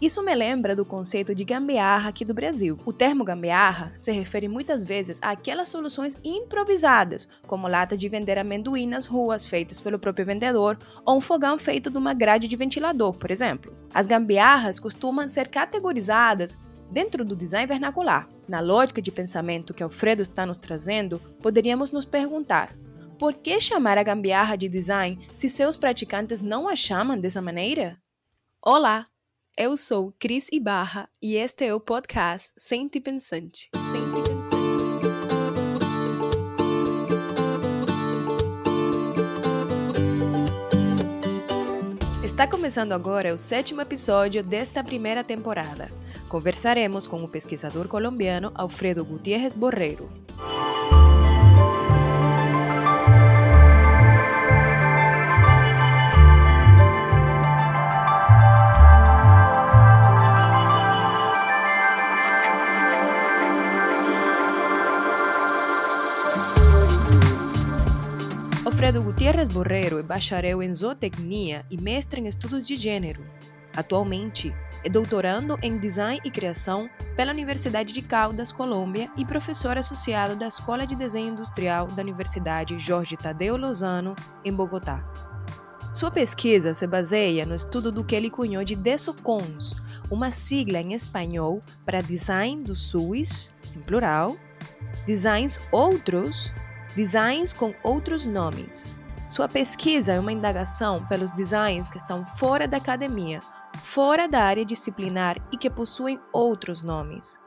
Isso me lembra do conceito de gambiarra aqui do Brasil. O termo gambiarra se refere muitas vezes àquelas soluções improvisadas, como lata de vender amendoim nas ruas feitas pelo próprio vendedor ou um fogão feito de uma grade de ventilador, por exemplo. As gambiarras costumam ser categorizadas dentro do design vernacular. Na lógica de pensamento que Alfredo está nos trazendo, poderíamos nos perguntar: por que chamar a gambiarra de design se seus praticantes não a chamam dessa maneira? Olá! Eu sou Cris Ibarra e este é o podcast Sente Pensante. Sente Pensante. Está começando agora o sétimo episódio desta primeira temporada. Conversaremos com o pesquisador colombiano Alfredo Gutiérrez Borreiro. Alfredo Gutierrez Borreiro é bacharel em zootecnia e mestre em estudos de gênero. Atualmente, é doutorando em design e criação pela Universidade de Caldas, Colômbia, e professor associado da Escola de Desenho Industrial da Universidade Jorge Tadeu Lozano, em Bogotá. Sua pesquisa se baseia no estudo do que ele cunhou de DESOCONS, uma sigla em espanhol para Design dos SUS, em plural, Designs Outros designs com outros nomes. Sua pesquisa é uma indagação pelos designs que estão fora da academia, fora da área disciplinar e que possuem outros nomes.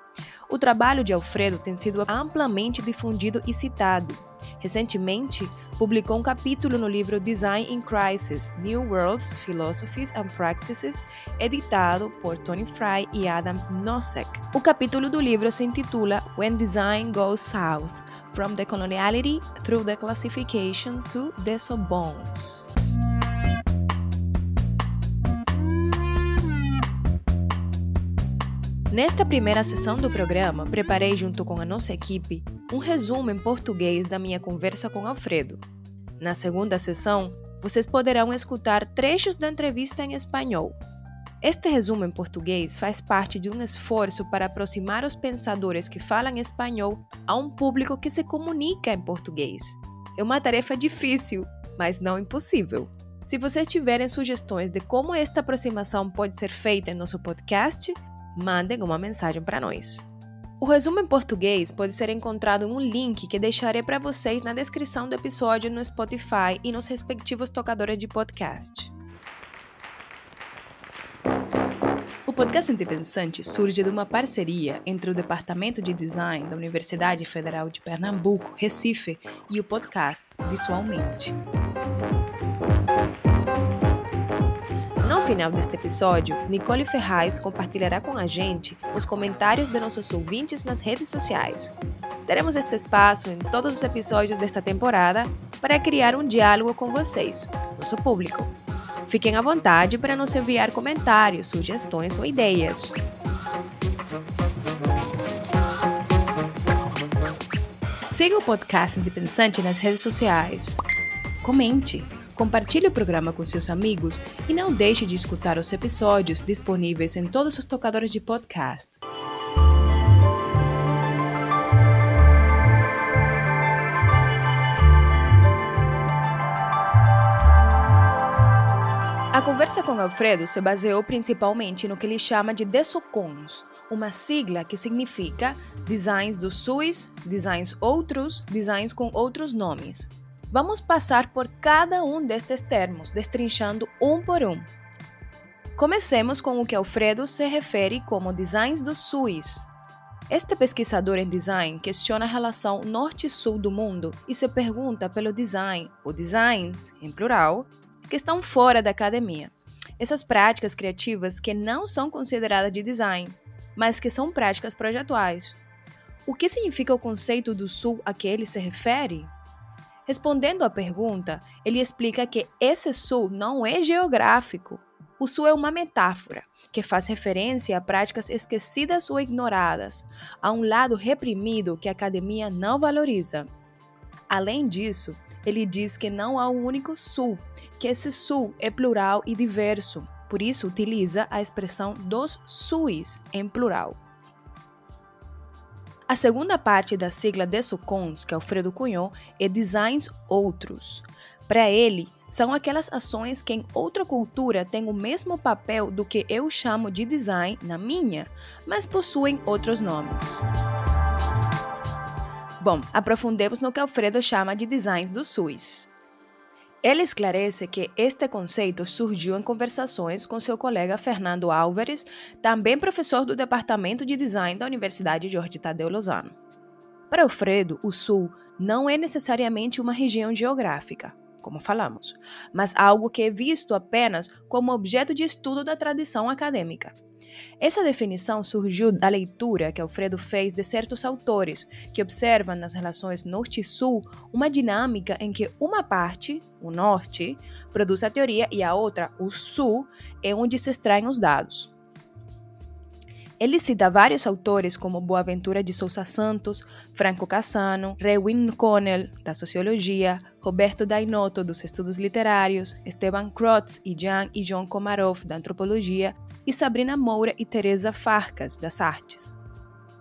O trabalho de Alfredo tem sido amplamente difundido e citado. Recentemente, publicou um capítulo no livro Design in Crisis: New Worlds, Philosophies and Practices, editado por Tony Fry e Adam Nosek. O capítulo do livro se intitula When Design Goes South From the Coloniality Through the Classification to the Sobons. Nesta primeira sessão do programa, preparei junto com a nossa equipe um resumo em português da minha conversa com Alfredo. Na segunda sessão, vocês poderão escutar trechos da entrevista em espanhol, este resumo em português faz parte de um esforço para aproximar os pensadores que falam espanhol a um público que se comunica em português. É uma tarefa difícil, mas não impossível. Se vocês tiverem sugestões de como esta aproximação pode ser feita em nosso podcast, mandem uma mensagem para nós. O resumo em português pode ser encontrado em um link que deixarei para vocês na descrição do episódio no Spotify e nos respectivos tocadores de podcast. Podcast Pensante surge de uma parceria entre o Departamento de Design da Universidade Federal de Pernambuco, Recife, e o podcast Visualmente. No final deste episódio, Nicole Ferraz compartilhará com a gente os comentários de nossos ouvintes nas redes sociais. Teremos este espaço em todos os episódios desta temporada para criar um diálogo com vocês, nosso público. Fiquem à vontade para nos enviar comentários, sugestões ou ideias. Siga o podcast Independente nas redes sociais. Comente, compartilhe o programa com seus amigos e não deixe de escutar os episódios disponíveis em todos os tocadores de podcast. A conversa com Alfredo se baseou principalmente no que ele chama de DESOCONS, uma sigla que significa Designs do SUS, Designs Outros, Designs com outros nomes. Vamos passar por cada um destes termos, destrinchando um por um. Comecemos com o que Alfredo se refere como Designs do SUS. Este pesquisador em design questiona a relação norte-sul do mundo e se pergunta pelo design, ou designs, em plural, que estão fora da academia. Essas práticas criativas que não são consideradas de design, mas que são práticas projetuais. O que significa o conceito do sul a que ele se refere? Respondendo à pergunta, ele explica que esse sul não é geográfico. O sul é uma metáfora que faz referência a práticas esquecidas ou ignoradas, a um lado reprimido que a academia não valoriza. Além disso, ele diz que não há um único sul, que esse sul é plural e diverso. por isso utiliza a expressão dos SUIs em plural. A segunda parte da sigla de SUCONS, que Alfredo cunhou, é Designs Outros. Para ele, são aquelas ações que em outra cultura têm o mesmo papel do que eu chamo de design na minha, mas possuem outros nomes. Bom, aprofundemos no que Alfredo chama de designs do SUS. Ele esclarece que este conceito surgiu em conversações com seu colega Fernando Álvares, também professor do Departamento de Design da Universidade Jorge Tadeu Lozano. Para Alfredo, o Sul não é necessariamente uma região geográfica, como falamos, mas algo que é visto apenas como objeto de estudo da tradição acadêmica. Essa definição surgiu da leitura que Alfredo fez de certos autores que observam nas relações norte sul uma dinâmica em que uma parte, o norte, produz a teoria e a outra, o sul, é onde se extraem os dados. Ele cita vários autores como Boaventura de Souza Santos, Franco Cassano, Rewin Connell, da Sociologia, Roberto Dainotto, dos Estudos Literários, Esteban Krotz e Jan e John Komarov, da Antropologia, e Sabrina Moura e Teresa Farcas, das artes.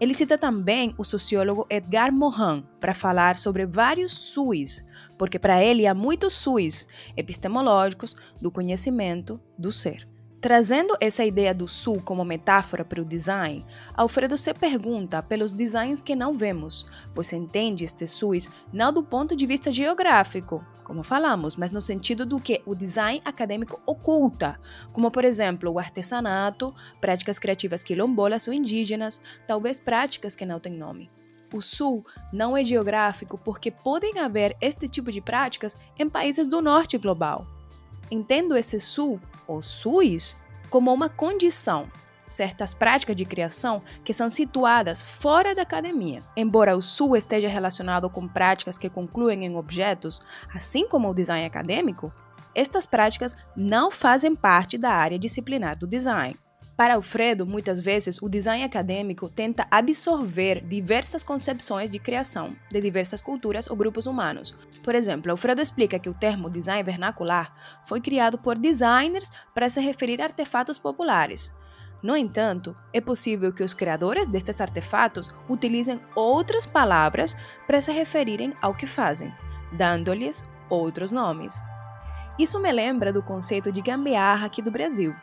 Ele cita também o sociólogo Edgar Morin para falar sobre vários SUIs, porque para ele há muitos SUIs epistemológicos do conhecimento do ser. Trazendo essa ideia do sul como metáfora para o design, Alfredo se pergunta pelos designs que não vemos, pois entende este SUS não do ponto de vista geográfico, como falamos, mas no sentido do que o design acadêmico oculta, como por exemplo o artesanato, práticas criativas quilombolas ou indígenas, talvez práticas que não têm nome. O Sul não é geográfico porque podem haver este tipo de práticas em países do norte global. Entendo esse Sul ou SUS, como uma condição, certas práticas de criação que são situadas fora da academia. Embora o SU esteja relacionado com práticas que concluem em objetos, assim como o design acadêmico, estas práticas não fazem parte da área disciplinar do design. Para Alfredo, muitas vezes o design acadêmico tenta absorver diversas concepções de criação de diversas culturas ou grupos humanos. Por exemplo, Alfredo explica que o termo design vernacular foi criado por designers para se referir a artefatos populares. No entanto, é possível que os criadores destes artefatos utilizem outras palavras para se referirem ao que fazem, dando-lhes outros nomes. Isso me lembra do conceito de gambiarra aqui do Brasil.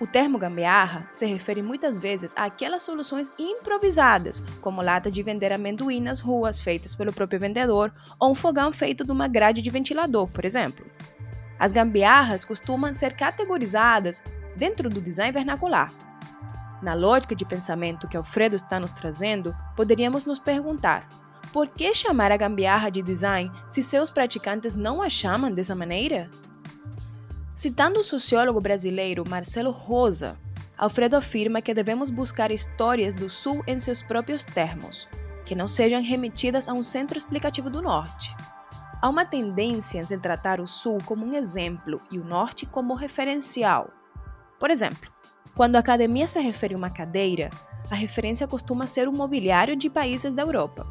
O termo gambiarra se refere muitas vezes àquelas soluções improvisadas, como lata de vender amendoim nas ruas feitas pelo próprio vendedor ou um fogão feito de uma grade de ventilador, por exemplo. As gambiarras costumam ser categorizadas dentro do design vernacular. Na lógica de pensamento que Alfredo está nos trazendo, poderíamos nos perguntar: por que chamar a gambiarra de design se seus praticantes não a chamam dessa maneira? Citando o sociólogo brasileiro Marcelo Rosa, Alfredo afirma que devemos buscar histórias do Sul em seus próprios termos, que não sejam remetidas a um centro explicativo do Norte. Há uma tendência em tratar o Sul como um exemplo e o Norte como referencial. Por exemplo, quando a academia se refere a uma cadeira, a referência costuma ser o mobiliário de países da Europa.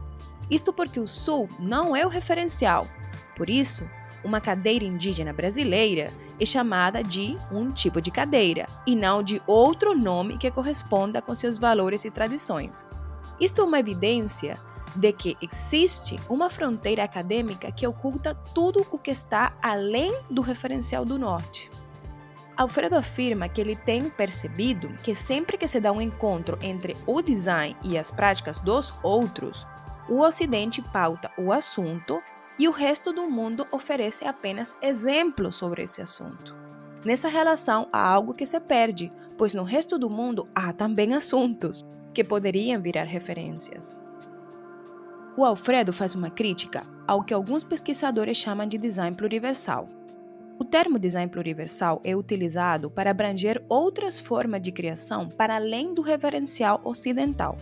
Isto porque o Sul não é o referencial. Por isso, uma cadeira indígena brasileira é chamada de um tipo de cadeira e não de outro nome que corresponda com seus valores e tradições. Isto é uma evidência de que existe uma fronteira acadêmica que oculta tudo o que está além do referencial do norte. Alfredo afirma que ele tem percebido que sempre que se dá um encontro entre o design e as práticas dos outros, o Ocidente pauta o assunto e o resto do mundo oferece apenas exemplos sobre esse assunto. Nessa relação há algo que se perde, pois no resto do mundo há também assuntos que poderiam virar referências. O Alfredo faz uma crítica ao que alguns pesquisadores chamam de design pluriversal. O termo design pluriversal é utilizado para abranger outras formas de criação para além do referencial ocidental.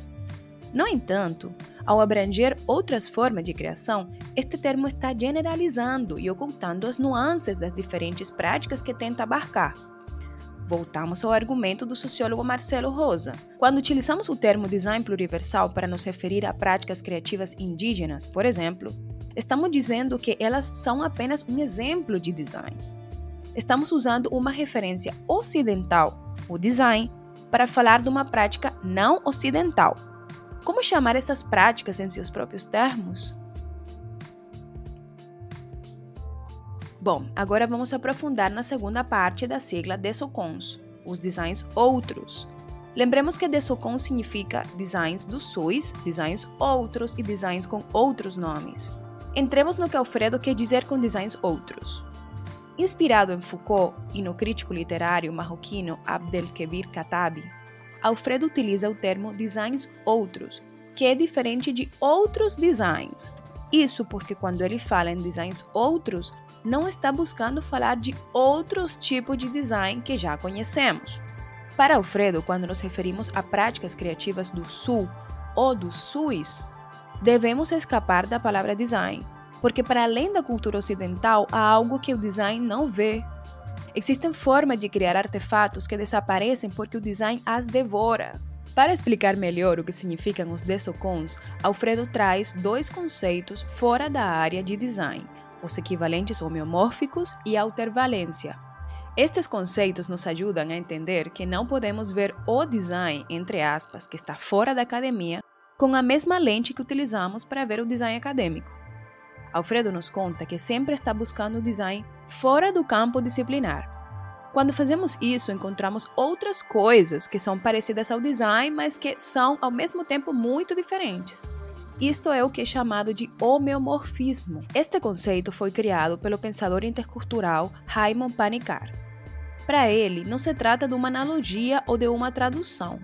No entanto, ao abranger outras formas de criação, este termo está generalizando e ocultando as nuances das diferentes práticas que tenta abarcar. Voltamos ao argumento do sociólogo Marcelo Rosa. Quando utilizamos o termo design pluriversal para nos referir a práticas criativas indígenas, por exemplo, estamos dizendo que elas são apenas um exemplo de design. estamos usando uma referência ocidental, o design, para falar de uma prática não ocidental. Como chamar essas práticas em seus próprios termos? Bom, agora vamos aprofundar na segunda parte da sigla DESOCONS, os designs outros. Lembremos que DESOCONS significa designs dos SUS, designs outros e designs com outros nomes. Entremos no que Alfredo quer dizer com designs outros. Inspirado em Foucault e no crítico literário marroquino Abdelkebir Katabi, Alfredo utiliza o termo designs outros, que é diferente de outros designs. Isso porque quando ele fala em designs outros, não está buscando falar de outros tipos de design que já conhecemos. Para Alfredo, quando nos referimos a práticas criativas do Sul ou do SUS, devemos escapar da palavra design porque para além da cultura ocidental há algo que o design não vê. Existem formas de criar artefatos que desaparecem porque o design as devora. Para explicar melhor o que significam os desocons, Alfredo traz dois conceitos fora da área de design, os equivalentes homeomórficos e a altervalência. Estes conceitos nos ajudam a entender que não podemos ver o design, entre aspas, que está fora da academia, com a mesma lente que utilizamos para ver o design acadêmico. Alfredo nos conta que sempre está buscando o design fora do campo disciplinar. Quando fazemos isso, encontramos outras coisas que são parecidas ao design, mas que são ao mesmo tempo muito diferentes. Isto é o que é chamado de homeomorfismo. Este conceito foi criado pelo pensador intercultural Raymond Panikkar. Para ele, não se trata de uma analogia ou de uma tradução,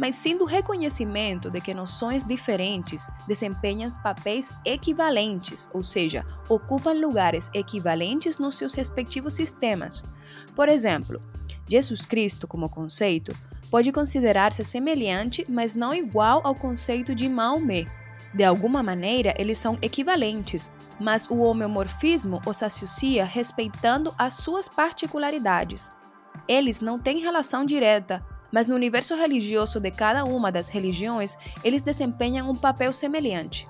mas sim do reconhecimento de que noções diferentes desempenham papéis equivalentes, ou seja, ocupam lugares equivalentes nos seus respectivos sistemas. Por exemplo, Jesus Cristo, como conceito, pode considerar-se semelhante, mas não igual ao conceito de Maomé. De alguma maneira, eles são equivalentes, mas o homeomorfismo os associa respeitando as suas particularidades. Eles não têm relação direta, mas no universo religioso de cada uma das religiões, eles desempenham um papel semelhante.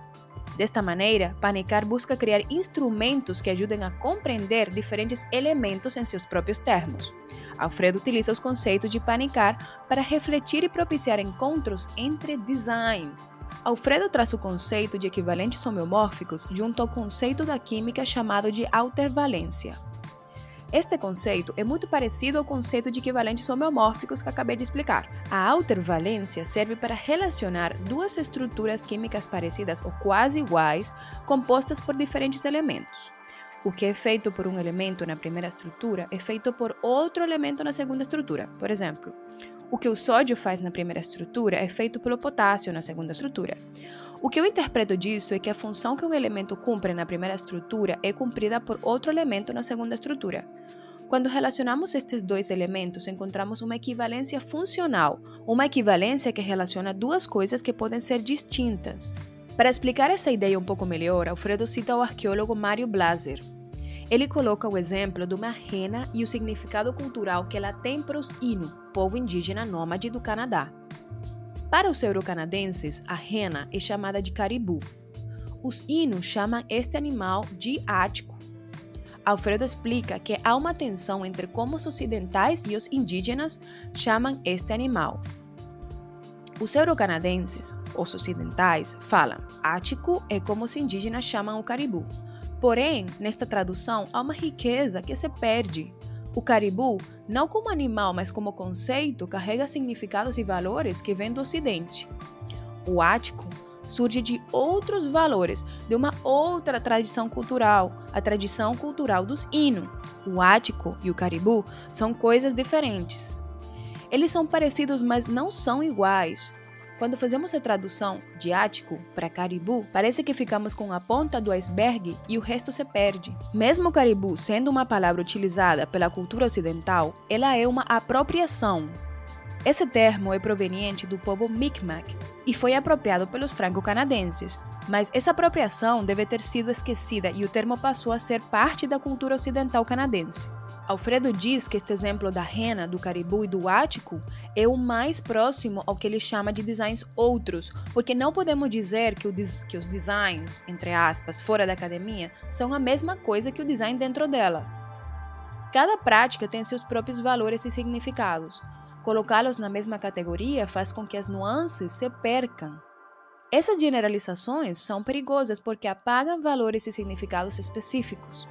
Desta maneira, Panikkar busca criar instrumentos que ajudem a compreender diferentes elementos em seus próprios termos. Alfredo utiliza os conceitos de Panikkar para refletir e propiciar encontros entre designs. Alfredo traz o conceito de equivalentes homeomórficos junto ao conceito da química chamado de altervalência. Este conceito é muito parecido ao conceito de equivalentes homeomórficos que acabei de explicar. A altervalência serve para relacionar duas estruturas químicas parecidas ou quase iguais, compostas por diferentes elementos. O que é feito por um elemento na primeira estrutura é feito por outro elemento na segunda estrutura. Por exemplo, o que o sódio faz na primeira estrutura é feito pelo potássio na segunda estrutura. O que eu interpreto disso é que a função que um elemento cumpre na primeira estrutura é cumprida por outro elemento na segunda estrutura. Quando relacionamos estes dois elementos, encontramos uma equivalência funcional, uma equivalência que relaciona duas coisas que podem ser distintas. Para explicar essa ideia um pouco melhor, Alfredo cita o arqueólogo Mário Blaser. Ele coloca o exemplo de uma rena e o significado cultural que ela tem para os Inu, povo indígena nômade do Canadá. Para os eurocanadenses, a rena é chamada de caribu. Os Inu chamam este animal de ático Alfredo explica que há uma tensão entre como os ocidentais e os indígenas chamam este animal. Os eurocanadenses, os ocidentais, falam ático é como os indígenas chamam o caribu. Porém, nesta tradução há uma riqueza que se perde. O caribu, não como animal, mas como conceito, carrega significados e valores que vêm do Ocidente. O ático surge de outros valores, de uma outra tradição cultural, a tradição cultural dos Inu. O ático e o caribu são coisas diferentes. Eles são parecidos, mas não são iguais. Quando fazemos a tradução de ático para caribu, parece que ficamos com a ponta do iceberg e o resto se perde. Mesmo caribu sendo uma palavra utilizada pela cultura ocidental, ela é uma apropriação esse termo é proveniente do povo Mi'kmaq e foi apropriado pelos franco-canadenses, mas essa apropriação deve ter sido esquecida e o termo passou a ser parte da cultura ocidental canadense. Alfredo diz que este exemplo da rena, do caribu e do ático é o mais próximo ao que ele chama de designs outros, porque não podemos dizer que, que os designs, entre aspas, fora da academia, são a mesma coisa que o design dentro dela. Cada prática tem seus próprios valores e significados. Colocá-los na mesma categoria faz com que as nuances se percam. Essas generalizações são perigosas porque apagam valores e significados específicos.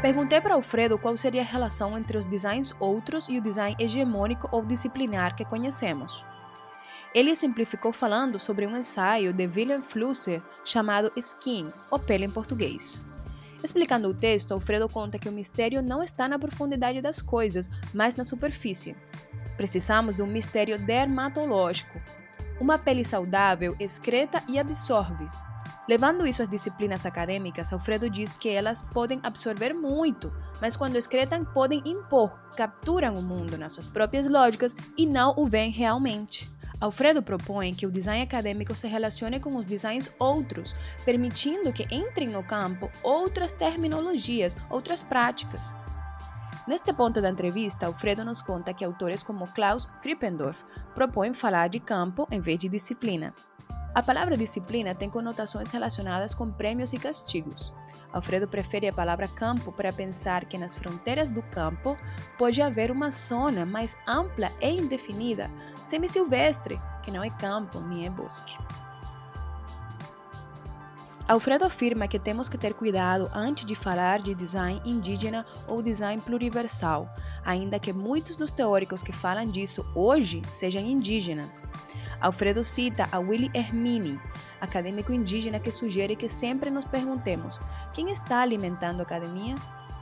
Perguntei para Alfredo qual seria a relação entre os designs outros e o design hegemônico ou disciplinar que conhecemos. Ele simplificou falando sobre um ensaio de Wilhelm Flusser chamado Skin, ou pele em português. Explicando o texto, Alfredo conta que o mistério não está na profundidade das coisas, mas na superfície. Precisamos de um mistério dermatológico. Uma pele saudável excreta e absorve. Levando isso às disciplinas acadêmicas, Alfredo diz que elas podem absorver muito, mas quando excretam, podem impor, capturam o mundo nas suas próprias lógicas e não o veem realmente. Alfredo propõe que o design acadêmico se relacione com os designs outros, permitindo que entrem no campo outras terminologias, outras práticas. Neste ponto da entrevista, Alfredo nos conta que autores como Klaus Krippendorf propõem falar de campo em vez de disciplina. A palavra disciplina tem conotações relacionadas com prêmios e castigos. Alfredo prefere a palavra campo para pensar que nas fronteiras do campo pode haver uma zona mais ampla e indefinida, semi-silvestre, que não é campo nem é bosque. Alfredo afirma que temos que ter cuidado antes de falar de design indígena ou design pluriversal, ainda que muitos dos teóricos que falam disso hoje sejam indígenas. Alfredo cita a Willy Hermini, acadêmico indígena que sugere que sempre nos perguntemos: quem está alimentando a academia?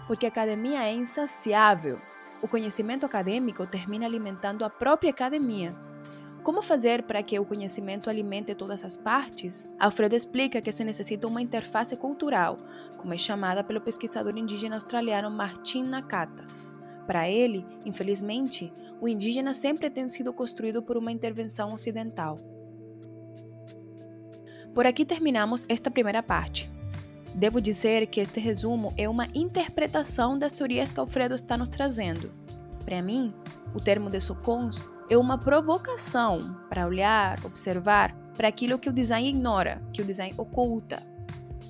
Porque a academia é insaciável. O conhecimento acadêmico termina alimentando a própria academia. Como fazer para que o conhecimento alimente todas as partes? Alfredo explica que se necessita uma interface cultural, como é chamada pelo pesquisador indígena australiano Martin Nakata. Para ele, infelizmente, o indígena sempre tem sido construído por uma intervenção ocidental. Por aqui terminamos esta primeira parte. Devo dizer que este resumo é uma interpretação das teorias que Alfredo está nos trazendo. Para mim, o termo de Socons é uma provocação para olhar, observar para aquilo que o design ignora, que o design oculta.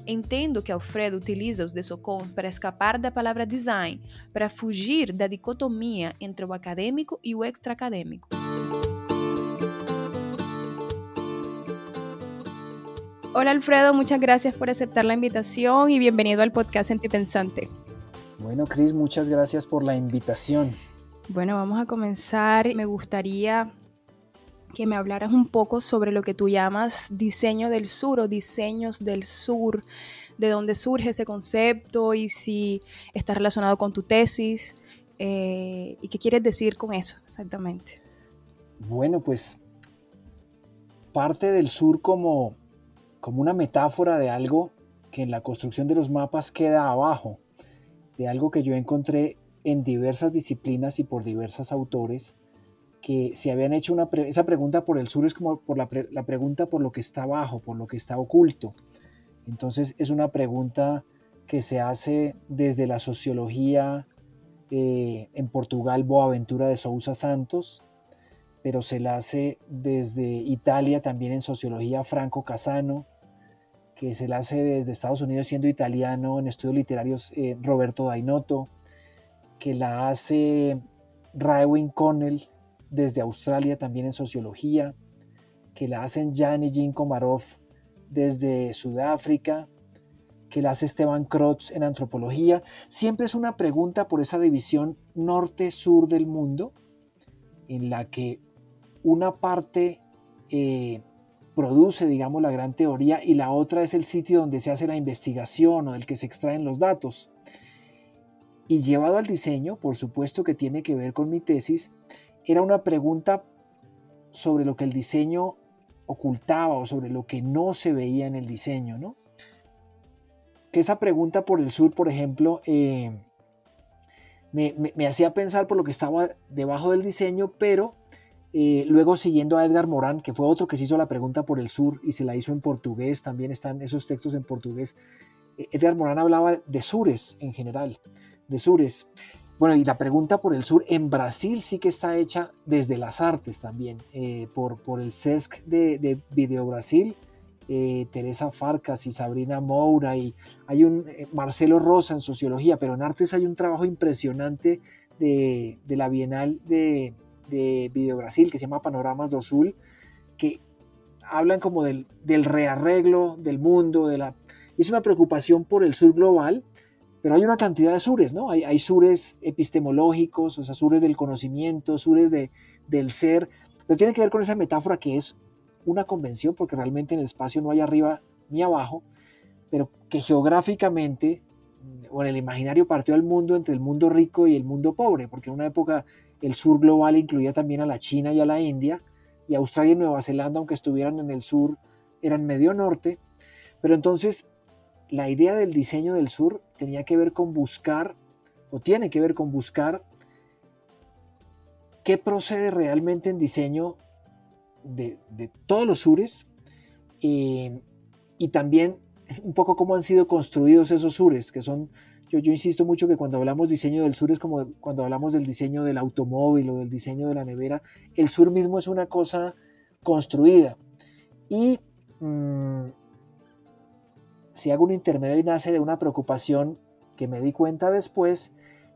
Entendo que Alfredo utiliza os desocons para escapar da palavra design, para fugir da dicotomia entre o acadêmico e o extraacadêmico. Hola Alfredo, muchas gracias por aceptar la invitación y bienvenido al podcast Antipensante. Bueno, Cris, muchas gracias por la invitación. Bueno, vamos a comenzar. Me gustaría que me hablaras un poco sobre lo que tú llamas diseño del sur o diseños del sur, de dónde surge ese concepto y si está relacionado con tu tesis eh, y qué quieres decir con eso exactamente. Bueno, pues parte del sur como, como una metáfora de algo que en la construcción de los mapas queda abajo, de algo que yo encontré en diversas disciplinas y por diversos autores que se habían hecho una esa pregunta por el sur es como por la, pregunta por lo que está abajo, por lo que está oculto. Entonces es una pregunta que se hace desde la sociología eh, en Portugal Boaventura de Sousa Santos, pero se la hace desde Italia también en sociología Franco Casano, que se la hace desde Estados Unidos siendo italiano en estudios literarios eh, Roberto Dainotto, que la hace Raewin Connell desde Australia también en sociología, que la hacen Jan y Jim Komarov desde Sudáfrica, que la hace Esteban Krotz en antropología. Siempre es una pregunta por esa división norte-sur del mundo, en la que una parte eh, produce, digamos, la gran teoría y la otra es el sitio donde se hace la investigación o del que se extraen los datos. Y llevado al diseño, por supuesto que tiene que ver con mi tesis, era una pregunta sobre lo que el diseño ocultaba o sobre lo que no se veía en el diseño, ¿no? Que esa pregunta por el sur, por ejemplo, eh, me, hacía pensar por lo que estaba debajo del diseño, pero eh, luego siguiendo a Edgar Morán, que fue otro que se hizo la pregunta por el sur y se la hizo en portugués, también están esos textos en portugués. Eh, Edgar Morán hablaba de sures en general de sures. Bueno, y la pregunta por el sur, en Brasil sí que está hecha desde las artes también, eh, por, por el CESC de, de, Video Brasil eh, Teresa Farcas y Sabrina Moura, y hay un eh, Marcelo Rosa en sociología, pero en artes hay un trabajo impresionante de, la Bienal de, de Video Brasil que se llama Panoramas do Sul, que hablan como del, del rearreglo del mundo, de la, es una preocupación por el sur global, pero hay una cantidad de sures, ¿no? Hay, hay sures epistemológicos, o sea, sures del conocimiento, sures de, del ser, pero tiene que ver con esa metáfora que es una convención, porque realmente en el espacio no hay arriba ni abajo, pero que geográficamente o en el imaginario partió al mundo entre el mundo rico y el mundo pobre, porque en una época el sur global incluía también a la China y a la India, y Australia y Nueva Zelanda, aunque estuvieran en el sur, eran medio norte, pero entonces la idea del diseño del sur tenía que ver con buscar, o tiene que ver con buscar, qué procede realmente en diseño de, todos los sures y también un poco cómo han sido construidos esos sures, que son, yo, yo insisto mucho que cuando hablamos diseño del sur es como cuando hablamos del diseño del automóvil o del diseño de la nevera, el sur mismo es una cosa construida. Y mm, si hago un intermedio y nace de una preocupación que me di cuenta después,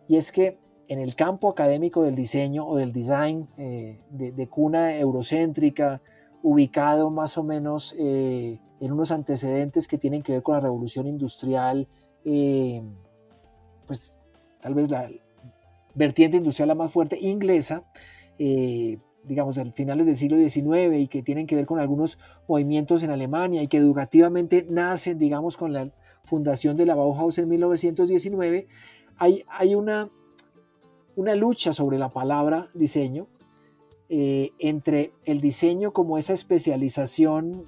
y es que en el campo académico del diseño o del design eh, de, cuna eurocéntrica, ubicado más o menos eh, en unos antecedentes que tienen que ver con la revolución industrial, eh, pues tal vez la vertiente industrial la más fuerte inglesa, digamos, de finales del siglo XIX y que tienen que ver con algunos movimientos en Alemania y que educativamente nacen, digamos, con la fundación de la Bauhaus en 1919, hay, hay una, una lucha sobre la palabra diseño eh, entre el diseño como esa especialización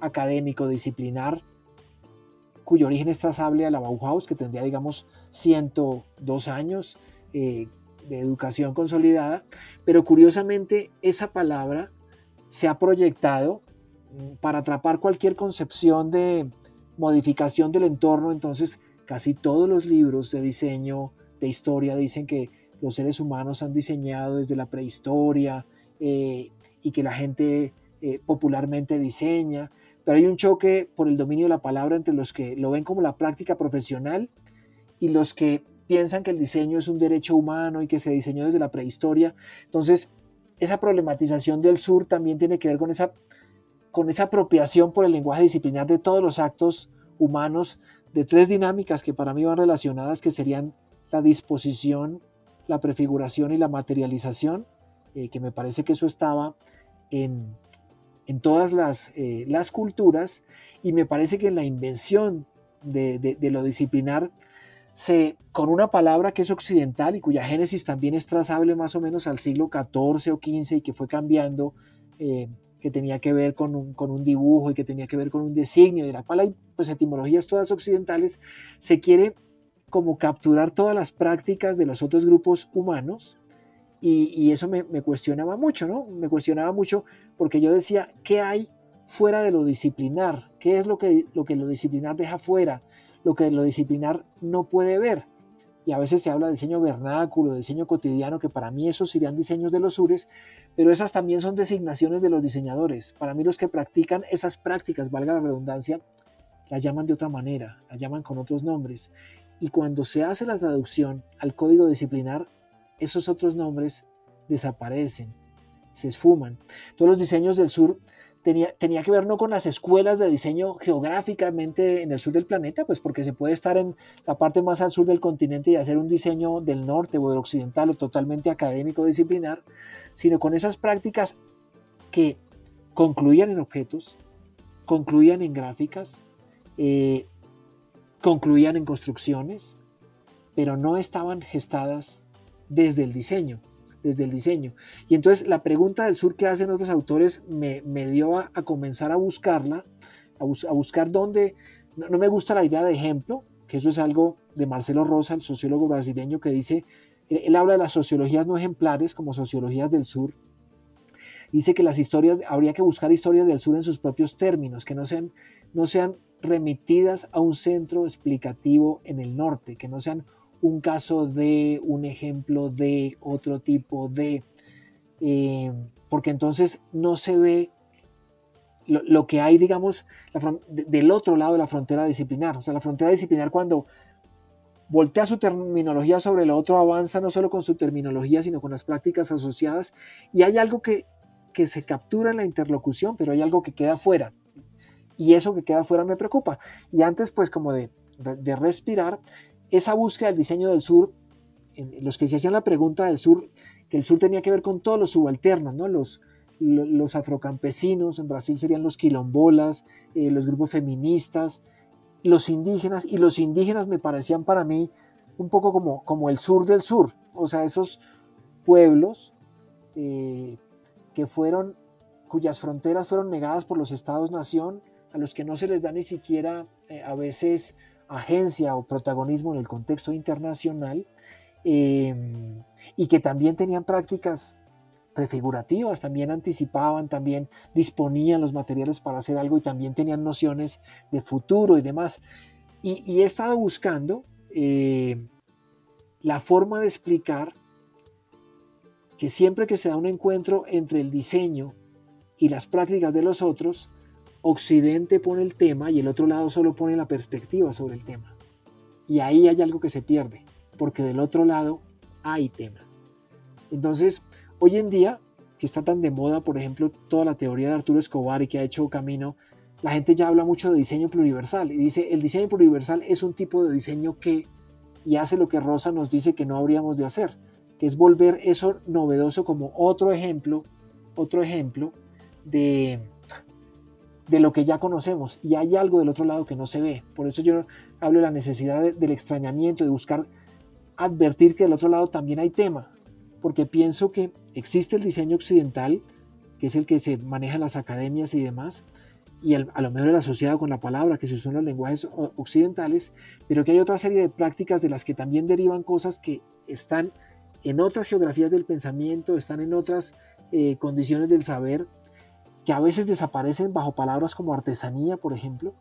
académico-disciplinar cuyo origen es trazable a la Bauhaus, que tendría, digamos, 102 años, eh, de educación consolidada, pero curiosamente esa palabra se ha proyectado mm, para atrapar cualquier concepción de modificación del entorno, entonces casi todos los libros de diseño, de historia, dicen que los seres humanos han diseñado desde la prehistoria eh, y que la gente eh, popularmente diseña, pero hay un choque por el dominio de la palabra entre los que lo ven como la práctica profesional y los que piensan que el diseño es un derecho humano y que se diseñó desde la prehistoria. Entonces, esa problematización del sur también tiene que ver con esa, con esa apropiación por el lenguaje disciplinar de todos los actos humanos, de tres dinámicas que para mí van relacionadas, que serían la disposición, la prefiguración y la materialización, eh, que me parece que eso estaba en, en todas las, eh, las, culturas, y me parece que en la invención de, de lo disciplinar con una palabra que es occidental y cuya génesis también es trazable más o menos al siglo XIV o XV y que fue cambiando, eh, que tenía que ver con un, dibujo y que tenía que ver con un designio, de la cual hay pues, etimologías todas occidentales, se quiere como capturar todas las prácticas de los otros grupos humanos y, y eso me, me, cuestionaba mucho, ¿no? Me cuestionaba mucho porque yo decía, ¿qué hay fuera de lo disciplinar? ¿Qué es lo que lo, que lo disciplinar deja fuera? Lo que lo disciplinar no puede ver. Y a veces se habla de diseño vernáculo, de diseño cotidiano, que para mí esos serían diseños de los URES, pero esas también son designaciones de los diseñadores. Para mí los que practican esas prácticas, valga la redundancia, las llaman de otra manera, las llaman con otros nombres. Y cuando se hace la traducción al código disciplinar, esos otros nombres desaparecen, se esfuman. Todos los diseños del sur tenía, que ver no con las escuelas de diseño geográficamente en el sur del planeta, pues porque se puede estar en la parte más al sur del continente y hacer un diseño del norte o del occidental o totalmente académico disciplinar, sino con esas prácticas que concluían en objetos, concluían en gráficas, eh, concluían en construcciones, pero no estaban gestadas desde el diseño desde el diseño. Y entonces la pregunta del sur que hacen otros autores me, dio a, comenzar a buscarla, a, buscar dónde, no, me gusta la idea de ejemplo, que eso es algo de Marcelo Rosa, el sociólogo brasileño, que dice, él, habla de las sociologías no ejemplares como sociologías del sur, dice que las historias, habría que buscar historias del sur en sus propios términos, que no sean, no sean remitidas a un centro explicativo en el norte, que no sean un caso de, un ejemplo de, otro tipo de, eh, porque entonces no se ve lo, que hay, digamos, del otro lado de la frontera disciplinar. O sea, la frontera disciplinar cuando voltea su terminología sobre lo otro, avanza no solo con su terminología, sino con las prácticas asociadas. Y hay algo que, que se captura en la interlocución, pero hay algo que queda fuera. Y eso que queda fuera me preocupa. Y antes, pues, como de, de respirar, esa búsqueda del diseño del sur, los que se hacían la pregunta del sur, que el sur tenía que ver con todos los subalternos, ¿no? los, los afrocampesinos, en Brasil serían los quilombolas, eh, los grupos feministas, los indígenas, y los indígenas me parecían para mí un poco como, como el sur del sur, o sea, esos pueblos eh, que fueron, cuyas fronteras fueron negadas por los estados-nación, a los que no se les da ni siquiera eh, a veces agencia o protagonismo en el contexto internacional, y que también tenían prácticas prefigurativas, también anticipaban, también disponían los materiales para hacer algo y también tenían nociones de futuro y demás. Y, he estado buscando eh, la forma de explicar que siempre que se da un encuentro entre el diseño y las prácticas de los otros, Occidente pone el tema y el otro lado solo pone la perspectiva sobre el tema. Y ahí hay algo que se pierde, porque del otro lado hay tema. Entonces, Hoy en día, que está tan de moda, por ejemplo, toda la teoría de Arturo Escobar y que ha hecho camino, la gente ya habla mucho de diseño pluriversal y dice, el diseño pluriversal es un tipo de diseño que, y hace lo que Rosa nos dice que no habríamos de hacer, que es volver eso novedoso como otro ejemplo, otro ejemplo de, de lo que ya conocemos y hay algo del otro lado que no se ve. Por eso yo hablo de la necesidad del extrañamiento, de buscar advertir que del otro lado también hay tema, porque pienso que existe el diseño occidental, que es el que se maneja en las academias y demás, y a lo mejor el asociado con la palabra, que se son los lenguajes occidentales, pero que hay otra serie de prácticas de las que también derivan cosas que están en otras geografías del pensamiento, están en otras eh, condiciones del saber, que a veces desaparecen bajo palabras como artesanía, por ejemplo,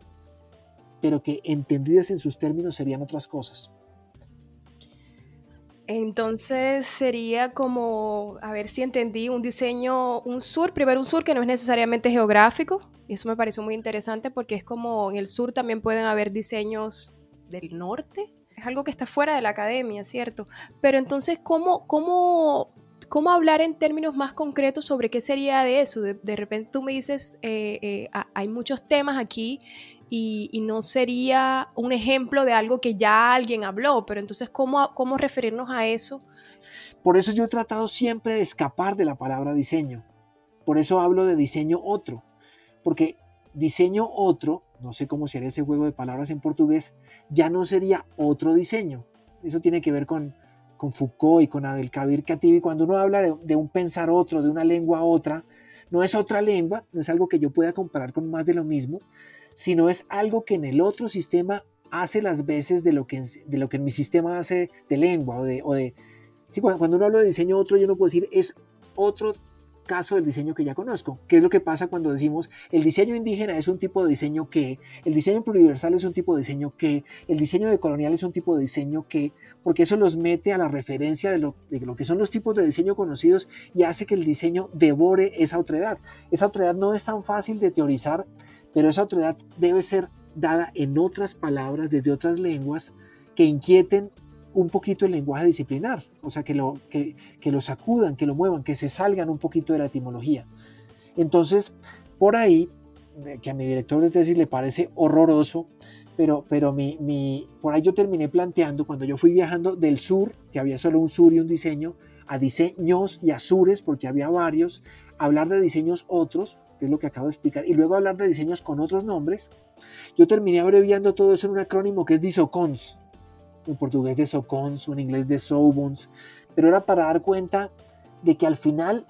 pero que entendidas en sus términos serían otras cosas. Entonces sería como, a ver si entendí, un diseño, un sur, primero un sur que no es necesariamente geográfico, y eso me pareció muy interesante porque es como en el sur también pueden haber diseños del norte, es algo que está fuera de la academia, ¿cierto? Pero entonces, ¿cómo, cómo, cómo hablar en términos más concretos sobre qué sería de eso? De, repente tú me dices, eh, eh, hay muchos temas aquí y, no sería un ejemplo de algo que ya alguien habló, pero entonces, ¿cómo, ¿cómo referirnos a eso? Por eso yo he tratado siempre de escapar de la palabra diseño. Por eso hablo de diseño otro, porque diseño otro, no sé cómo sería ese juego de palabras en portugués, ya no sería otro diseño. Eso tiene que ver con, con Foucault y con Adelkabir Katibi. Cuando uno habla de, un pensar otro, de una lengua otra, no es otra lengua, no es algo que yo pueda comparar con más de lo mismo, sino es algo que en el otro sistema hace las veces de lo que, de lo que en mi sistema hace de lengua o de... O de cuando uno habla de diseño otro, yo no puedo decir es otro caso del diseño que ya conozco. ¿Qué es lo que pasa cuando decimos el diseño indígena es un tipo de diseño que, el diseño pluriversal es un tipo de diseño que, el diseño de colonial es un tipo de diseño que, porque eso los mete a la referencia de lo, de lo que son los tipos de diseño conocidos y hace que el diseño devore esa otredad. Esa otredad no es tan fácil de teorizar pero esa autoridad debe ser dada en otras palabras, desde otras lenguas, que inquieten un poquito el lenguaje disciplinar, o sea, que lo, que, lo sacudan, que lo muevan, que se salgan un poquito de la etimología. Entonces, por ahí, eh, que a mi director de tesis le parece horroroso, pero, pero mi, mi, por ahí yo terminé planteando, cuando yo fui viajando del sur, que había solo un sur y un diseño, a diseños y azures, porque había varios, hablar de diseños otros, que es lo que acabo de explicar, y luego hablar de diseños con otros nombres, yo terminé abreviando todo eso en un acrónimo que es DISOCONS, en portugués de SOCONS en inglés de SOBONS, pero era para dar cuenta de que al final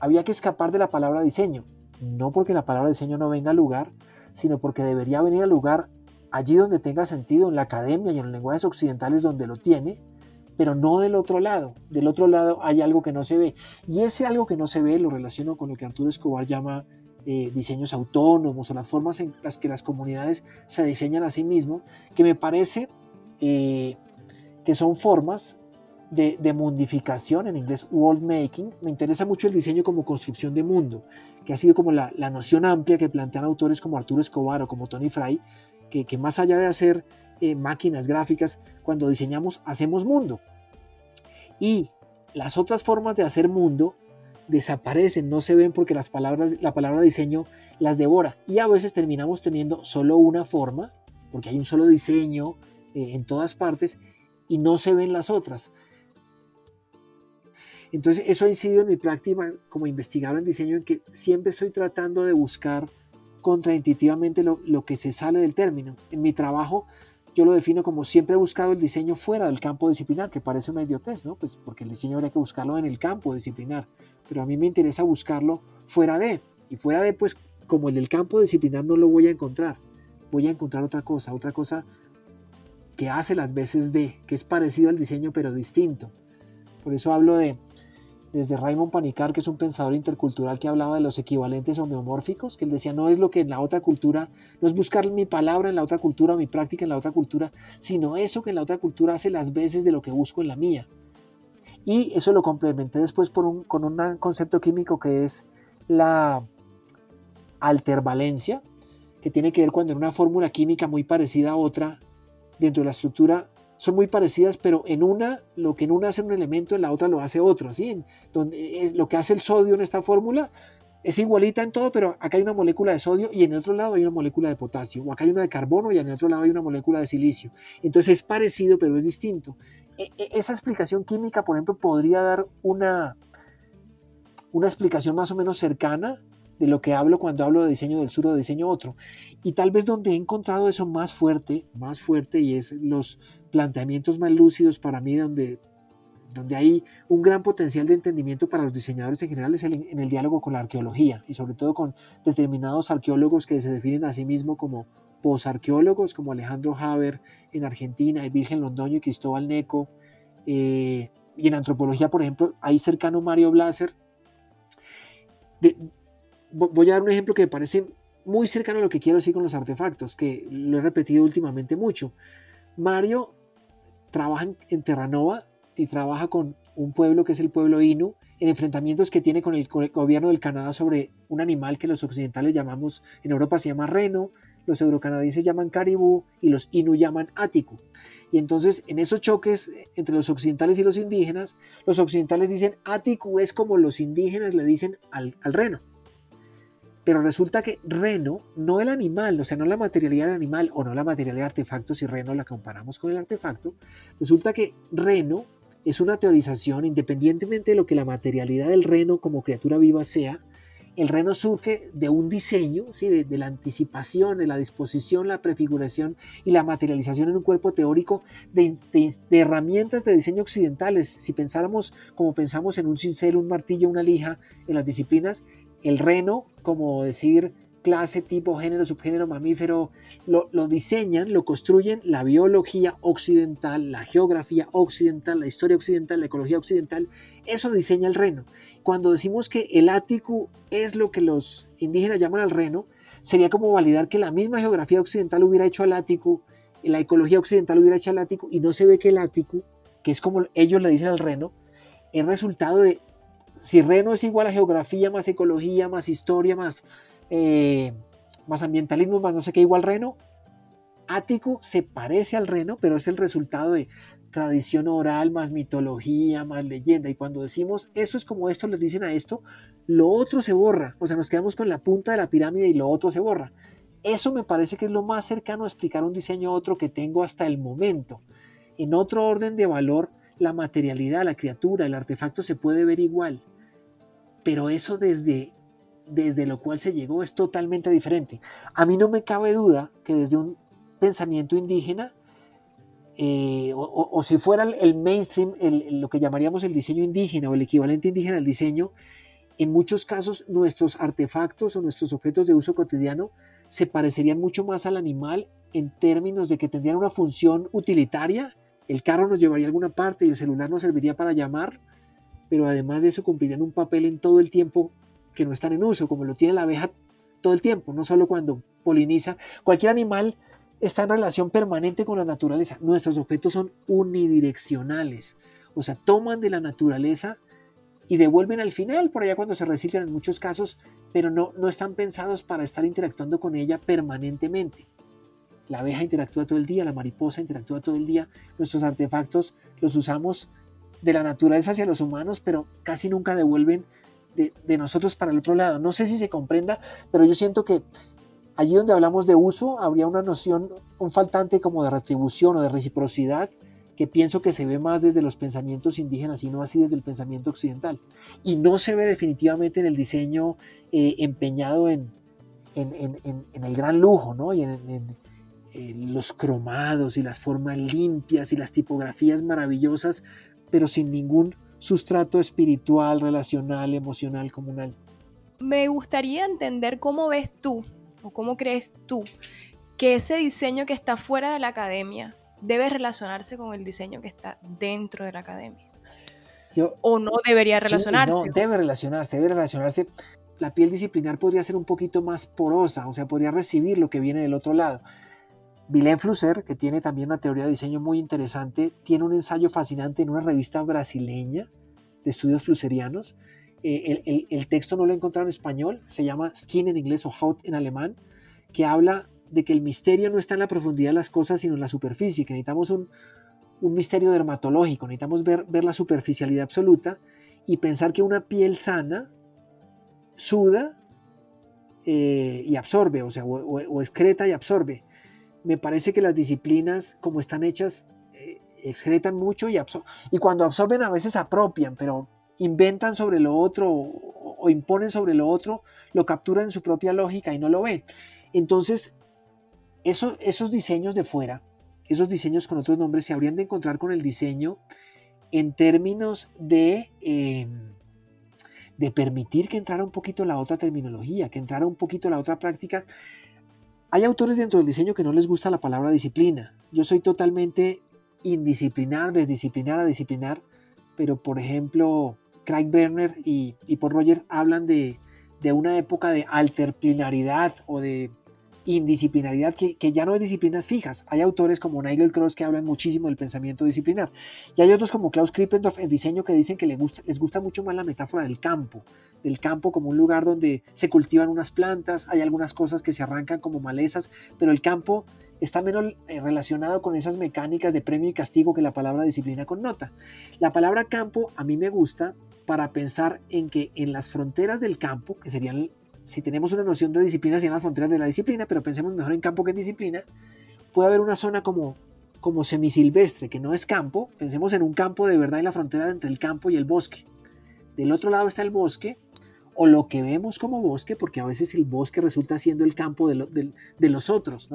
había que escapar de la palabra diseño, no porque la palabra diseño no venga al lugar, sino porque debería venir al lugar allí donde tenga sentido, en la academia y en los lenguajes occidentales donde lo tiene, pero no del otro lado. Del otro lado hay algo que no se ve. Y ese algo que no se ve lo relaciono con lo que Arturo Escobar llama eh, diseños autónomos o las formas en las que las comunidades se diseñan a sí mismos, que me parece eh, que son formas de, de, mundificación, en inglés world making, me interesa mucho el diseño como construcción de mundo, que ha sido como la, la noción amplia que plantean autores como Arturo Escobar o como Tony Fry, que, que más allá de hacer eh, máquinas gráficas, cuando diseñamos hacemos mundo. Y las otras formas de hacer mundo desaparecen, no se ven porque las palabras, la palabra diseño las devora. Y a veces terminamos teniendo solo una forma, porque hay un solo diseño eh, en todas partes, y no se ven las otras. Entonces eso ha incidido en mi práctica como investigador en diseño en que siempre estoy tratando de buscar contraintuitivamente lo, lo, que se sale del término. En mi trabajo yo lo defino como siempre he buscado el diseño fuera del campo disciplinar, que parece una idiotez, ¿no? Pues porque el diseño habría que buscarlo en el campo disciplinar, pero a mí me interesa buscarlo fuera de, y fuera de, pues como el del campo disciplinar no lo voy a encontrar, voy a encontrar otra cosa, otra cosa que hace las veces de, que es parecido al diseño pero distinto. Por eso hablo de desde Raymond Panicar, que es un pensador intercultural que hablaba de los equivalentes homeomórficos, que él decía, no es lo que en la otra cultura, no es buscar mi palabra en la otra cultura, mi práctica en la otra cultura, sino eso que en la otra cultura hace las veces de lo que busco en la mía. Y eso lo complementé después por un, con un concepto químico que es la altervalencia, que tiene que ver cuando en una fórmula química muy parecida a otra, dentro de la estructura son muy parecidas, pero en una, lo que en una hace un elemento, en la otra lo hace otro, ¿sí? donde es, lo que hace el sodio en esta fórmula es igualita en todo, pero acá hay una molécula de sodio y en el otro lado hay una molécula de potasio, o acá hay una de carbono y en el otro lado hay una molécula de silicio. Entonces es parecido, pero es distinto. E, e, esa explicación química, por ejemplo, podría dar una, una explicación más o menos cercana de lo que hablo cuando hablo de diseño del sur o de diseño otro. Y tal vez donde he encontrado eso más fuerte, más fuerte, y es los planteamientos más lúcidos para mí, donde, donde hay un gran potencial de entendimiento para los diseñadores en general, es en el diálogo con la arqueología y sobre todo con determinados arqueólogos que se definen a sí mismos como posarqueólogos, como Alejandro Haber en Argentina, y Virgen Londoño y Cristóbal Neco. Eh, y en antropología, por ejemplo, ahí cercano Mario Blaser. Voy a dar un ejemplo que me parece muy cercano a lo que quiero decir con los artefactos, que lo he repetido últimamente mucho. Mario trabaja en Terranova y trabaja con un pueblo que es el pueblo Inu en enfrentamientos que tiene con el, gobierno del Canadá sobre un animal que los occidentales llamamos, en Europa se llama reno, los eurocanadienses llaman caribú y los Inu llaman ático. Y entonces en esos choques entre los occidentales y los indígenas, los occidentales dicen ático es como los indígenas le dicen al, al reno. Pero resulta que reno, no el animal, o sea, no la materialidad del animal o no la materialidad de artefactos, si reno la comparamos con el artefacto, resulta que reno es una teorización, independientemente de lo que la materialidad del reno como criatura viva sea, el reno surge de un diseño, ¿sí? de, la anticipación, de la disposición, la prefiguración y la materialización en un cuerpo teórico de, de, herramientas de diseño occidentales. Si pensáramos como pensamos en un cincel, un martillo, una lija en las disciplinas, el reno, como decir clase, tipo, género, subgénero, mamífero, lo, diseñan, lo construyen la biología occidental, la geografía occidental, la historia occidental, la ecología occidental, eso diseña el reno. Cuando decimos que el ático es lo que los indígenas llaman al reno, sería como validar que la misma geografía occidental hubiera hecho al ático, la ecología occidental hubiera hecho al ático, y no se ve que el ático, que es como ellos le dicen al reno, es resultado de si Reno es igual a geografía, más ecología, más historia, más, eh, más ambientalismo, más no sé qué, igual Reno, Ático se parece al Reno, pero es el resultado de tradición oral, más mitología, más leyenda. Y cuando decimos eso es como esto, les dicen a esto, lo otro se borra. O sea, nos quedamos con la punta de la pirámide y lo otro se borra. Eso me parece que es lo más cercano a explicar un diseño otro que tengo hasta el momento. En otro orden de valor, la materialidad, la criatura, el artefacto se puede ver igual, pero eso desde, desde lo cual se llegó es totalmente diferente. A mí no me cabe duda que desde un pensamiento indígena, eh, o, si fuera el mainstream, lo que llamaríamos el diseño indígena o el equivalente indígena al diseño, en muchos casos nuestros artefactos o nuestros objetos de uso cotidiano se parecerían mucho más al animal en términos de que tendrían una función utilitaria el carro nos llevaría a alguna parte y el celular nos serviría para llamar, pero además de eso cumplirían un papel en todo el tiempo que no están en uso, como lo tiene la abeja todo el tiempo, no solo cuando poliniza. Cualquier animal está en relación permanente con la naturaleza. Nuestros objetos son unidireccionales. O sea, toman de la naturaleza y devuelven al final, por allá cuando se reciclan en muchos casos, pero no, no están pensados para estar interactuando con ella permanentemente. La abeja interactúa todo el día, la mariposa interactúa todo el día, nuestros artefactos los usamos de la naturaleza hacia los humanos, pero casi nunca devuelven de, nosotros para el otro lado. No sé si se comprenda, pero yo siento que allí donde hablamos de uso habría una noción, un faltante como de retribución o de reciprocidad que pienso que se ve más desde los pensamientos indígenas y no así desde el pensamiento occidental. Y no se ve definitivamente en el diseño eh, empeñado en, en, en, el gran lujo, ¿no? Y en, los cromados y las formas limpias y las tipografías maravillosas, pero sin ningún sustrato espiritual, relacional, emocional, comunal. Me gustaría entender cómo ves tú o cómo crees tú que ese diseño que está fuera de la academia debe relacionarse con el diseño que está dentro de la academia. o no debería relacionarse. no, debe relacionarse, debe relacionarse. La piel disciplinar podría ser un poquito más porosa, o sea, podría recibir lo que viene del otro lado. Vilén Flusser, que tiene también una teoría de diseño muy interesante, tiene un ensayo fascinante en una revista brasileña de estudios flusserianos. Eh, el, texto no lo he encontrado en español, se llama Skin en inglés o Haut en alemán, que habla de que el misterio no está en la profundidad de las cosas, sino en la superficie, que necesitamos un, misterio dermatológico, necesitamos ver, ver, la superficialidad absoluta y pensar que una piel sana suda eh, y absorbe, o sea, o, excreta y absorbe. Me parece que las disciplinas, como están hechas, eh, excretan mucho y, y cuando absorben a veces apropian, pero inventan sobre lo otro o, imponen sobre lo otro, lo capturan en su propia lógica y no lo ven. Entonces, esos diseños de fuera, esos diseños con otros nombres, se habrían de encontrar con el diseño en términos de, em, de permitir que entrara un poquito la otra terminología, que entrara un poquito la otra práctica. Hay autores dentro del diseño que no les gusta la palabra disciplina. Yo soy totalmente indisciplinar, desdisciplinar a disciplinar, pero por ejemplo, Craig Brenner y, Paul Rogers hablan de, de una época de alterplinaridad o de indisciplinaridad que, ya no hay disciplinas fijas. Hay autores como Nigel Cross que hablan muchísimo del pensamiento disciplinar. Y hay otros como Klaus Krippendorf en diseño que dicen que les gusta, les gusta mucho más la metáfora del campo, del campo como un lugar donde se cultivan unas plantas, hay algunas cosas que se arrancan como malezas, pero el campo está menos eh, relacionado con esas mecánicas de premio y castigo que la palabra disciplina connota. La palabra campo a mí me gusta para pensar en que en las fronteras del campo, que serían si tenemos una noción de disciplina, serían las fronteras de la disciplina, pero pensemos mejor en campo que en disciplina, puede haber una zona como, como semisilvestre, que no es campo, pensemos en un campo de verdad en la frontera entre el campo y el bosque. Del otro lado está el bosque, o lo que vemos como bosque, porque a veces el bosque resulta siendo el campo de, los otros,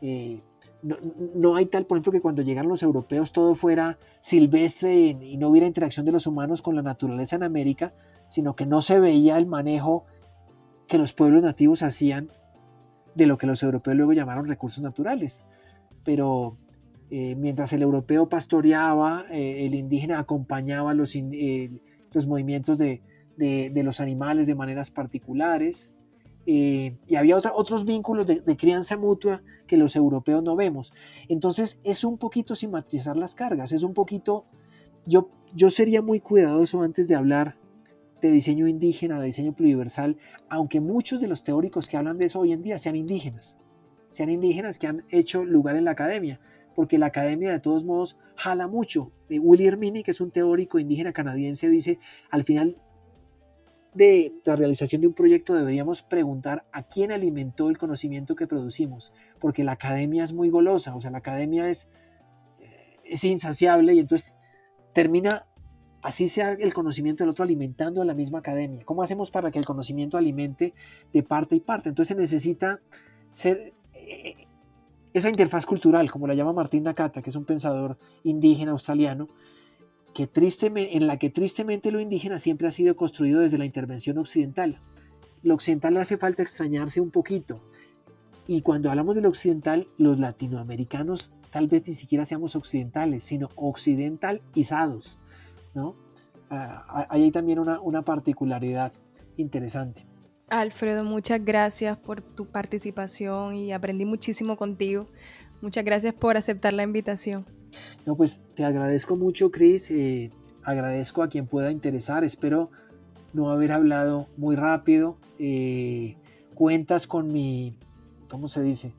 eh, ¿no? ¿no? hay tal, por ejemplo, que cuando llegaron los europeos todo fuera silvestre y no hubiera interacción de los humanos con la naturaleza en América, sino que no se veía el manejo que los pueblos nativos hacían de lo que los europeos luego llamaron recursos naturales. Pero eh, mientras el europeo pastoreaba, eh, el indígena acompañaba los, eh, los movimientos de, los animales de maneras particulares. y había otros vínculos de, crianza mutua que los europeos no vemos. Entonces es un poquito sin matizar las cargas, es un poquito, yo, yo sería muy cuidadoso antes de hablar de diseño indígena, de diseño pluriversal, aunque muchos de los teóricos que hablan de eso hoy en día sean indígenas, sean indígenas que han hecho lugar en la academia, porque la academia de todos modos jala mucho. Eh, Willy Hermini, que es un teórico indígena canadiense, dice, al final de la realización de un proyecto deberíamos preguntar a quién alimentó el conocimiento que producimos, porque la academia es muy golosa, o sea, la academia es, eh, es insaciable y entonces termina así sea el conocimiento del otro alimentando a la misma academia. ¿Cómo hacemos para que el conocimiento alimente de parte y parte? Entonces se necesita ser eh, esa interfaz cultural, como la llama Martín Nakata, que es un pensador indígena australiano, que en la que tristemente lo indígena siempre ha sido construido desde la intervención occidental. Lo occidental hace falta extrañarse un poquito. Y cuando hablamos de lo occidental, los latinoamericanos tal vez ni siquiera seamos occidentales, sino occidentalizados ¿no? Ah, hay también una, una particularidad interesante. Alfredo, muchas gracias por tu participación y aprendí muchísimo contigo. Muchas gracias por aceptar la invitación. No, pues te agradezco mucho, Cris. Eh, agradezco a quien pueda interesar. Espero no haber hablado muy rápido. Eh, cuentas con mi, ¿cómo se dice?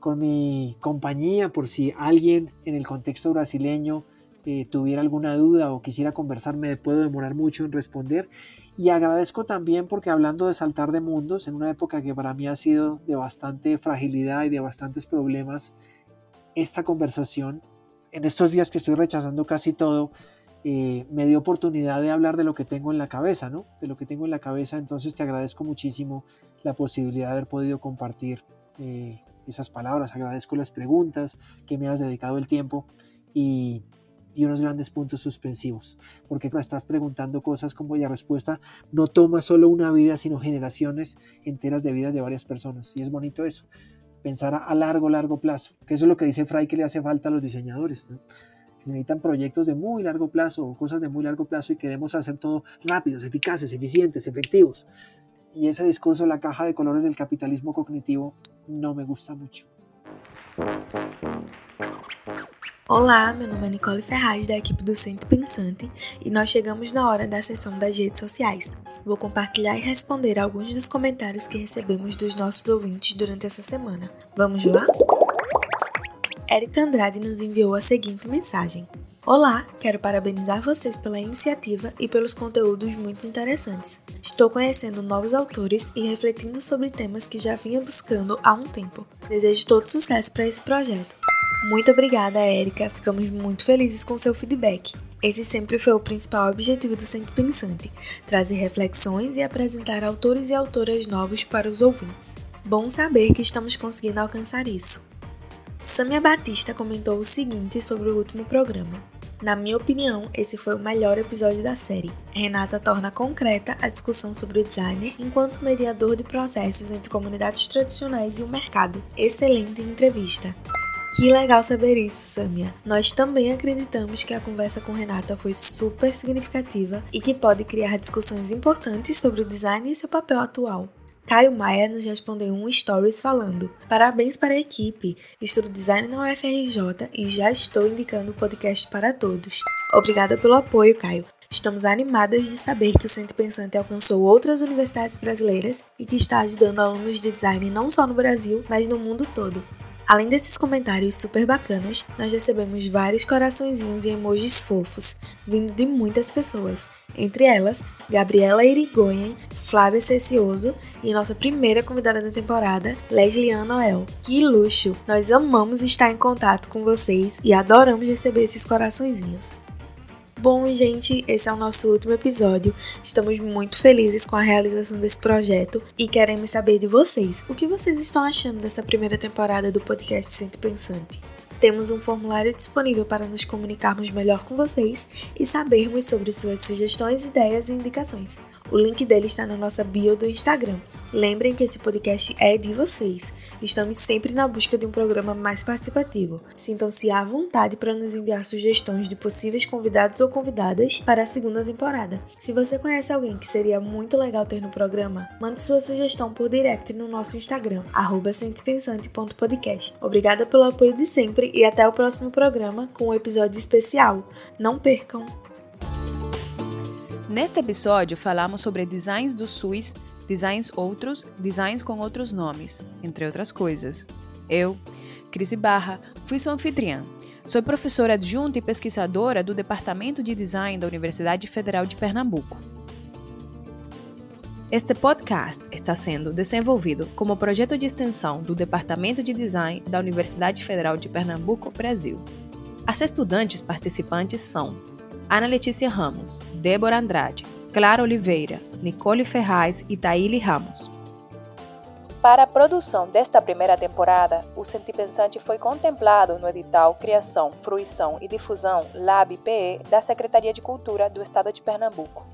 Con mi compañía por si alguien en el contexto brasileño eh, tuviera alguna duda o quisiera conversar, me puedo demorar mucho en responder. Y agradezco también porque hablando de saltar de mundos, en una época que para mí ha sido de bastante fragilidad y de bastantes problemas, esta conversación, en estos días que estoy rechazando casi todo, eh, me dio oportunidad de hablar de lo que tengo en la cabeza, ¿no? De lo que tengo en la cabeza. Entonces te agradezco muchísimo la posibilidad de haber podido compartir eh, esas palabras. Agradezco las preguntas que me has dedicado el tiempo y y unos grandes puntos suspensivos, porque estás preguntando cosas como la respuesta no toma solo una vida, sino generaciones enteras de vidas de varias personas. Y es bonito eso, pensar a largo, largo plazo, que eso es lo que dice Fray que le hace falta a los diseñadores, que se necesitan proyectos de muy largo plazo o cosas de muy largo plazo y queremos hacer todo rápidos, eficaces, eficientes, efectivos. Y ese discurso, la caja de colores del capitalismo cognitivo, no me gusta mucho. Olá, meu nome é Nicole Ferraz, da equipe do Centro Pensante, e nós chegamos na hora da sessão das redes sociais. Vou compartilhar e responder alguns dos comentários que recebemos dos nossos ouvintes durante essa semana. Vamos lá? Érica Andrade nos enviou a seguinte mensagem: Olá, quero parabenizar vocês pela iniciativa e pelos conteúdos muito interessantes. Estou conhecendo novos autores e refletindo sobre temas que já vinha buscando há um tempo. Desejo todo sucesso para esse projeto. Muito obrigada, Érica. Ficamos muito felizes com seu feedback. Esse sempre foi o principal objetivo do Centro Pensante: trazer reflexões e apresentar autores e autoras novos para os ouvintes. Bom saber que estamos conseguindo alcançar isso. Samia Batista comentou o seguinte sobre o último programa. Na minha opinião, esse foi o melhor episódio da série. Renata torna concreta a discussão sobre o designer enquanto mediador de processos entre comunidades tradicionais e o mercado. Excelente entrevista. Que legal saber isso, Samia. Nós também acreditamos que a conversa com Renata foi super significativa e que pode criar discussões importantes sobre o design e seu papel atual. Caio Maia nos respondeu um stories falando: Parabéns para a equipe, estudo design na UFRJ e já estou indicando o podcast para todos. Obrigada pelo apoio, Caio. Estamos animadas de saber que o Centro Pensante alcançou outras universidades brasileiras e que está ajudando alunos de design não só no Brasil, mas no mundo todo. Além desses comentários super bacanas, nós recebemos vários coraçõezinhos e emojis fofos, vindo de muitas pessoas, entre elas Gabriela Irigoyen, Flávia Cecioso e nossa primeira convidada da temporada, Leslie Noel. Que luxo! Nós amamos estar em contato com vocês e adoramos receber esses coraçõezinhos. Bom, gente, esse é o nosso último episódio. Estamos muito felizes com a realização desse projeto e queremos saber de vocês. O que vocês estão achando dessa primeira temporada do podcast Centro Pensante? Temos um formulário disponível para nos comunicarmos melhor com vocês e sabermos sobre suas sugestões, ideias e indicações. O link dele está na nossa bio do Instagram. Lembrem que esse podcast é de vocês. Estamos sempre na busca de um programa mais participativo. Sintam-se à vontade para nos enviar sugestões de possíveis convidados ou convidadas para a segunda temporada. Se você conhece alguém que seria muito legal ter no programa, mande sua sugestão por direct no nosso Instagram, centropensante.podcast. Obrigada pelo apoio de sempre e até o próximo programa com um episódio especial. Não percam! Neste episódio, falamos sobre designs do SUS designs outros, designs com outros nomes, entre outras coisas. Eu, Cris Barra, fui sua anfitriã. Sou professora adjunta e pesquisadora do Departamento de Design da Universidade Federal de Pernambuco. Este podcast está sendo desenvolvido como projeto de extensão do Departamento de Design da Universidade Federal de Pernambuco, Brasil. As estudantes participantes são Ana Letícia Ramos, Débora Andrade, Clara Oliveira, Nicole Ferraz e Taíli Ramos. Para a produção desta primeira temporada, o Sentipensante foi contemplado no edital Criação, Fruição e Difusão LAB-PE da Secretaria de Cultura do Estado de Pernambuco.